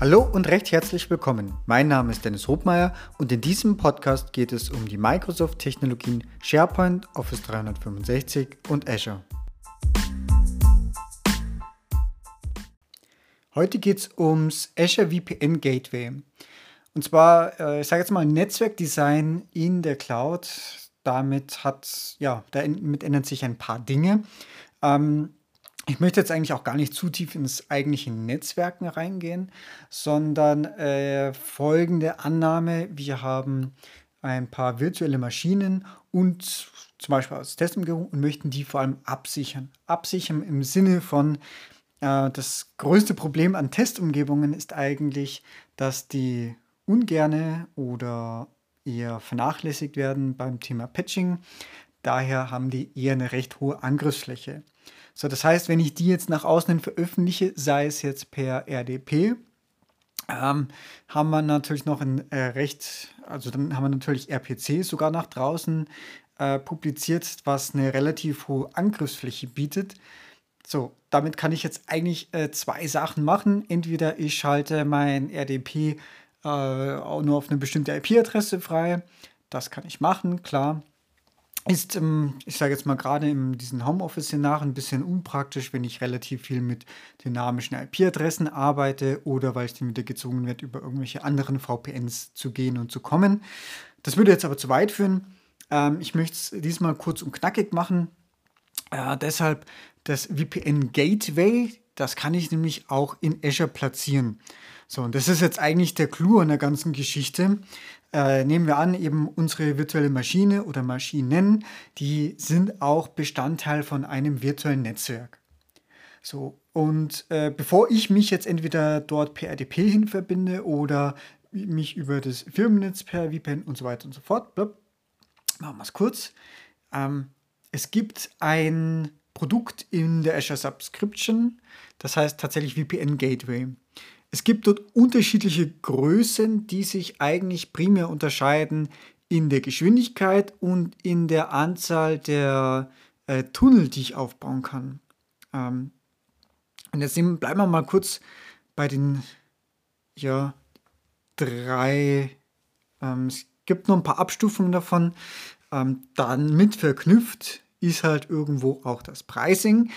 Hallo und recht herzlich willkommen. Mein Name ist Dennis Hobmeier und in diesem Podcast geht es um die Microsoft-Technologien SharePoint, Office 365 und Azure. Heute geht es ums Azure VPN Gateway. Und zwar, äh, ich sage jetzt mal, Netzwerkdesign in der Cloud. Damit hat, ja, damit ändern sich ein paar Dinge. Ähm, ich möchte jetzt eigentlich auch gar nicht zu tief ins eigentliche Netzwerken reingehen, sondern äh, folgende Annahme. Wir haben ein paar virtuelle Maschinen und zum Beispiel aus Testumgebung und möchten die vor allem absichern. Absichern im Sinne von, äh, das größte Problem an Testumgebungen ist eigentlich, dass die ungerne oder eher vernachlässigt werden beim Thema Patching. Daher haben die eher eine recht hohe Angriffsfläche. So, das heißt, wenn ich die jetzt nach außen hin veröffentliche, sei es jetzt per RDP, ähm, haben wir natürlich noch ein äh, recht, also dann haben wir natürlich RPC sogar nach draußen äh, publiziert, was eine relativ hohe Angriffsfläche bietet. So, damit kann ich jetzt eigentlich äh, zwei Sachen machen. Entweder ich schalte mein RDP äh, auch nur auf eine bestimmte IP-Adresse frei. Das kann ich machen, klar ist, ähm, ich sage jetzt mal gerade in diesen Homeoffice-Szenarien ein bisschen unpraktisch, wenn ich relativ viel mit dynamischen IP-Adressen arbeite oder weil ich dann wieder gezwungen werde, über irgendwelche anderen VPNs zu gehen und zu kommen. Das würde jetzt aber zu weit führen. Ähm, ich möchte es diesmal kurz und knackig machen. Äh, deshalb das VPN Gateway, das kann ich nämlich auch in Azure platzieren. So, und das ist jetzt eigentlich der Clou an der ganzen Geschichte äh, nehmen wir an, eben unsere virtuelle Maschine oder Maschinen, die sind auch Bestandteil von einem virtuellen Netzwerk. So, und äh, bevor ich mich jetzt entweder dort per RDP hin verbinde oder mich über das Firmennetz per VPN und so weiter und so fort, blub, machen wir es kurz. Ähm, es gibt ein Produkt in der Azure Subscription, das heißt tatsächlich VPN Gateway. Es gibt dort unterschiedliche Größen, die sich eigentlich primär unterscheiden in der Geschwindigkeit und in der Anzahl der äh, Tunnel, die ich aufbauen kann. Ähm, und jetzt nehmen, bleiben wir mal kurz bei den ja, drei. Ähm, es gibt noch ein paar Abstufungen davon. Ähm, dann mit verknüpft ist halt irgendwo auch das Pricing.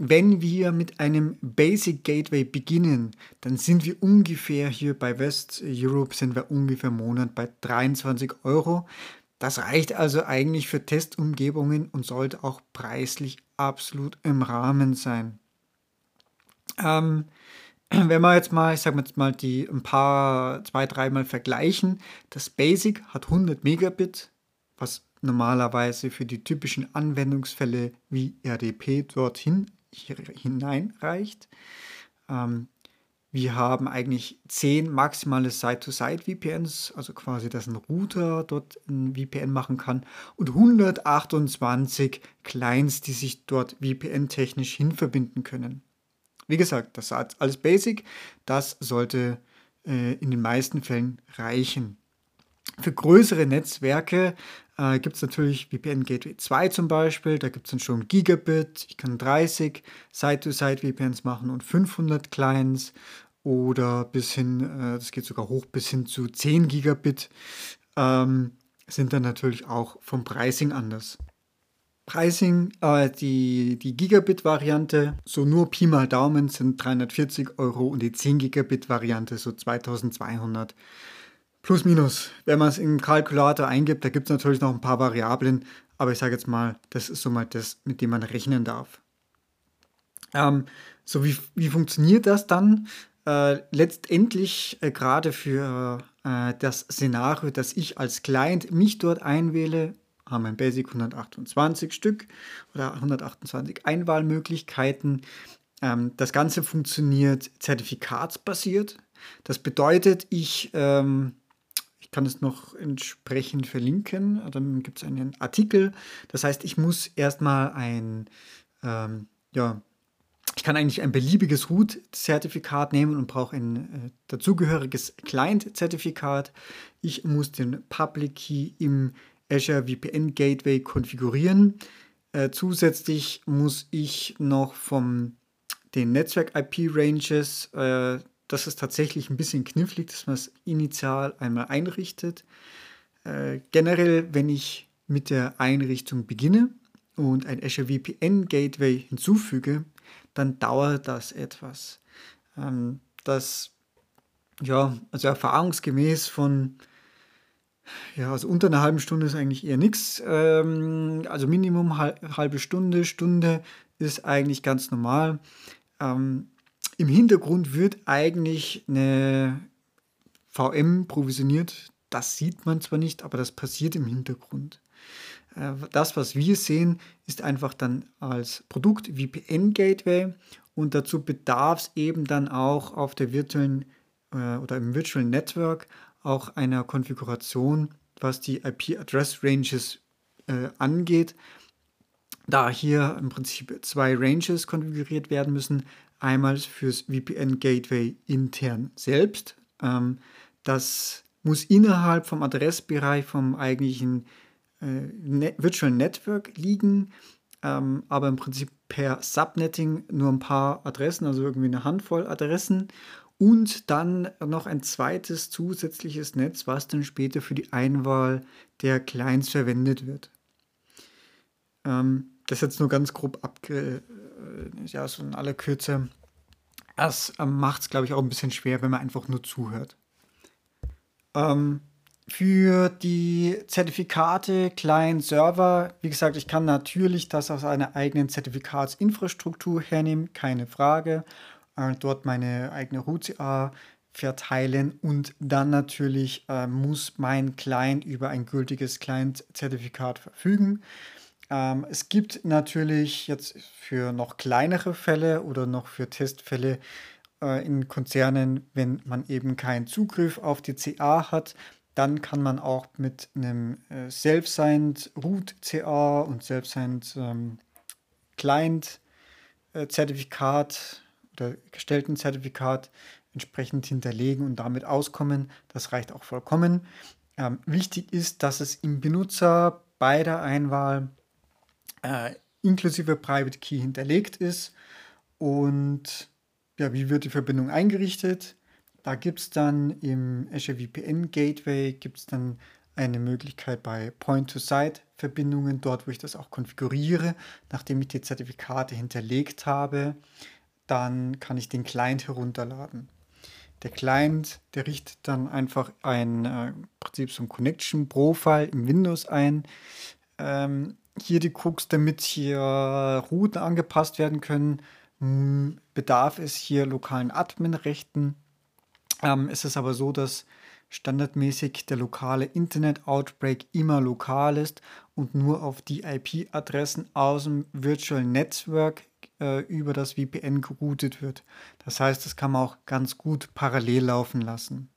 Wenn wir mit einem Basic Gateway beginnen, dann sind wir ungefähr hier bei West Europe sind wir ungefähr im Monat bei 23 Euro. Das reicht also eigentlich für Testumgebungen und sollte auch preislich absolut im Rahmen sein. Ähm, wenn wir jetzt mal, ich sage jetzt mal, die ein paar, zwei, dreimal vergleichen, das Basic hat 100 Megabit, was normalerweise für die typischen Anwendungsfälle wie RDP dorthin hineinreicht. Ähm, wir haben eigentlich 10 maximale Side-to-Side-VPNs, also quasi, dass ein Router dort ein VPN machen kann und 128 Clients, die sich dort VPN-technisch hinverbinden können. Wie gesagt, das ist alles Basic, das sollte äh, in den meisten Fällen reichen. Für größere Netzwerke äh, gibt es natürlich VPN Gateway 2 zum Beispiel, da gibt es dann schon Gigabit, ich kann 30 Side-to-Side-VPNs machen und 500 Clients oder bis hin, äh, das geht sogar hoch bis hin zu 10 Gigabit, ähm, sind dann natürlich auch vom Pricing anders. Pricing, äh, die, die Gigabit-Variante, so nur Pi mal Daumen sind 340 Euro und die 10 Gigabit-Variante so 2200 Euro. Plus, minus. Wenn man es im Kalkulator eingibt, da gibt es natürlich noch ein paar Variablen, aber ich sage jetzt mal, das ist so mal das, mit dem man rechnen darf. Ähm, so, wie, wie funktioniert das dann? Äh, letztendlich äh, gerade für äh, das Szenario, dass ich als Client mich dort einwähle, haben wir ein Basic 128 Stück oder 128 Einwahlmöglichkeiten. Ähm, das Ganze funktioniert zertifikatsbasiert. Das bedeutet, ich ähm, ich kann es noch entsprechend verlinken. Dann gibt es einen Artikel. Das heißt, ich muss erstmal ein, ähm, ja, ich kann eigentlich ein beliebiges Root-Zertifikat nehmen und brauche ein äh, dazugehöriges Client-Zertifikat. Ich muss den Public Key im Azure VPN Gateway konfigurieren. Äh, zusätzlich muss ich noch vom den Netzwerk IP Ranges äh, das ist tatsächlich ein bisschen knifflig, dass man es initial einmal einrichtet. Äh, generell, wenn ich mit der Einrichtung beginne und ein Azure VPN Gateway hinzufüge, dann dauert das etwas. Ähm, das, ja, also erfahrungsgemäß von, ja, also unter einer halben Stunde ist eigentlich eher nichts. Ähm, also Minimum halbe Stunde, Stunde ist eigentlich ganz normal. Ähm, Im Hintergrund wird eigentlich eine VM provisioniert. Das sieht man zwar nicht, aber das passiert im Hintergrund. Äh, das, was wir sehen, ist einfach dann als Produkt VPN Gateway und dazu bedarf es eben dann auch auf der virtuellen äh, oder im Virtual Network auch einer Konfiguration, was die IP-Address Ranges äh, angeht, da hier im Prinzip zwei Ranges konfiguriert werden müssen. Einmal fürs VPN Gateway intern selbst. Ähm, das muss innerhalb vom Adressbereich vom eigentlichen äh, Net Virtual Network liegen, ähm, aber im Prinzip per Subnetting nur ein paar Adressen, also irgendwie eine Handvoll Adressen und dann noch ein zweites zusätzliches Netz, was dann später für die Einwahl der Clients verwendet wird. Ähm, das jetzt nur ganz grob abge... Äh, ja, so in aller Kürze. Das ähm, macht es, glaube ich, auch ein bisschen schwer, wenn man einfach nur zuhört. Ähm, für die Zertifikate, Client, Server, wie gesagt, ich kann natürlich das aus einer eigenen Zertifikatsinfrastruktur hernehmen, keine Frage. Äh, dort meine eigene RUCA verteilen und dann natürlich äh, muss mein Client über ein gültiges Client-Zertifikat verfügen. Ähm, es gibt natürlich jetzt für noch kleinere Fälle oder noch für Testfälle äh, in Konzernen, wenn man eben keinen Zugriff auf die CA hat, dann kann man auch mit einem äh, Self-Signed Root CA und Self-Signed ähm, Client äh, Zertifikat oder gestellten Zertifikat entsprechend hinterlegen und damit auskommen. Das reicht auch vollkommen. Ähm, wichtig ist, dass es im Benutzer bei der Einwahl äh, inklusive Private Key hinterlegt ist. Und ja, wie wird die Verbindung eingerichtet? Da gibt es dann im Azure VPN Gateway gibt es dann eine Möglichkeit bei Point-to-Site-Verbindungen, dort wo ich das auch konfiguriere, nachdem ich die Zertifikate hinterlegt habe, dann kann ich den Client herunterladen. Der Client, der richtet dann einfach ein äh, Prinzip so ein Connection Profile im Windows ein. Ähm, hier die Cooks, damit hier Routen angepasst werden können, bedarf es hier lokalen Admin-Rechten. Ähm, es ist aber so, dass standardmäßig der lokale Internet-Outbreak immer lokal ist und nur auf die IP-Adressen aus dem Virtual Network äh, über das VPN geroutet wird. Das heißt, das kann man auch ganz gut parallel laufen lassen.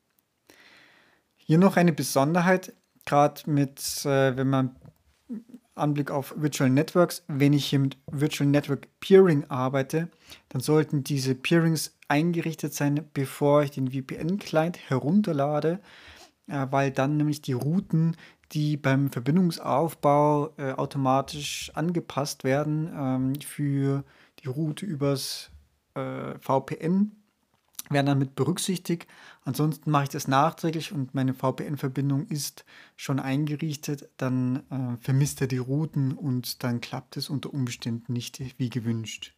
Hier noch eine Besonderheit, gerade mit, äh, wenn man Anblick auf Virtual Networks, wenn ich hier mit Virtual Network Peering arbeite, dann sollten diese Peerings eingerichtet sein, bevor ich den VPN-Client herunterlade, äh, weil dann nämlich die Routen, die beim Verbindungsaufbau äh, automatisch angepasst werden ähm, für die Route übers äh, VPN, werden dann mit berücksichtigt. Ansonsten mache ich das nachträglich und meine VPN-Verbindung ist schon eingerichtet, dann äh, vermisst er die Routen und dann klappt es unter Umständen nicht wie gewünscht.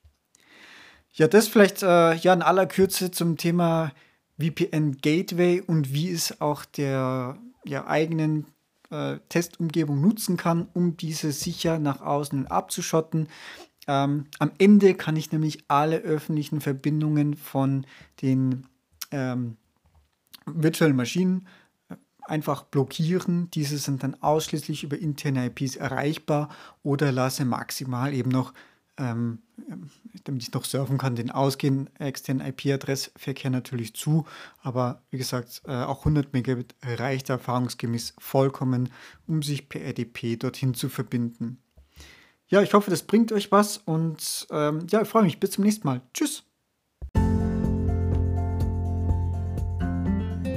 Ja, das vielleicht äh, ja in aller Kürze zum Thema VPN Gateway und wie es auch der ja, eigenen äh, Testumgebung nutzen kann, um diese sicher nach außen abzuschotten. Ähm, am Ende kann ich nämlich alle öffentlichen Verbindungen von den ähm, virtuellen Maschinen äh, einfach blockieren. Diese sind dann ausschließlich über interne IPs erreichbar oder lasse maximal eben noch ähm, damit ich noch surfen kann, den ausgehenden externen IP-Adressverkehr natürlich zu. Aber wie gesagt, äh, auch 100 Megabit reicht erfahrungsgemäß vollkommen, um sich per RDP dorthin zu verbinden. Ja, ich hoffe, das bringt euch was und ähm, ja, ich freue mich. Bis zum nächsten Mal. Tschüss.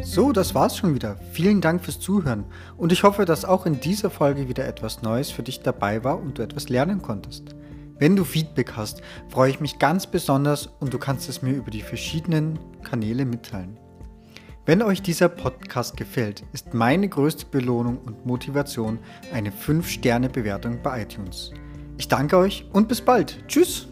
So, das war's schon wieder. Vielen Dank fürs Zuhören und ich hoffe, dass auch in dieser Folge wieder etwas Neues für dich dabei war und du etwas lernen konntest. Wenn du Feedback hast, freue ich mich ganz besonders und du kannst es mir über die verschiedenen Kanäle mitteilen. Wenn euch dieser Podcast gefällt, ist meine größte Belohnung und Motivation eine 5-Sterne-Bewertung bei iTunes. Ich danke euch und bis bald. Tschüss!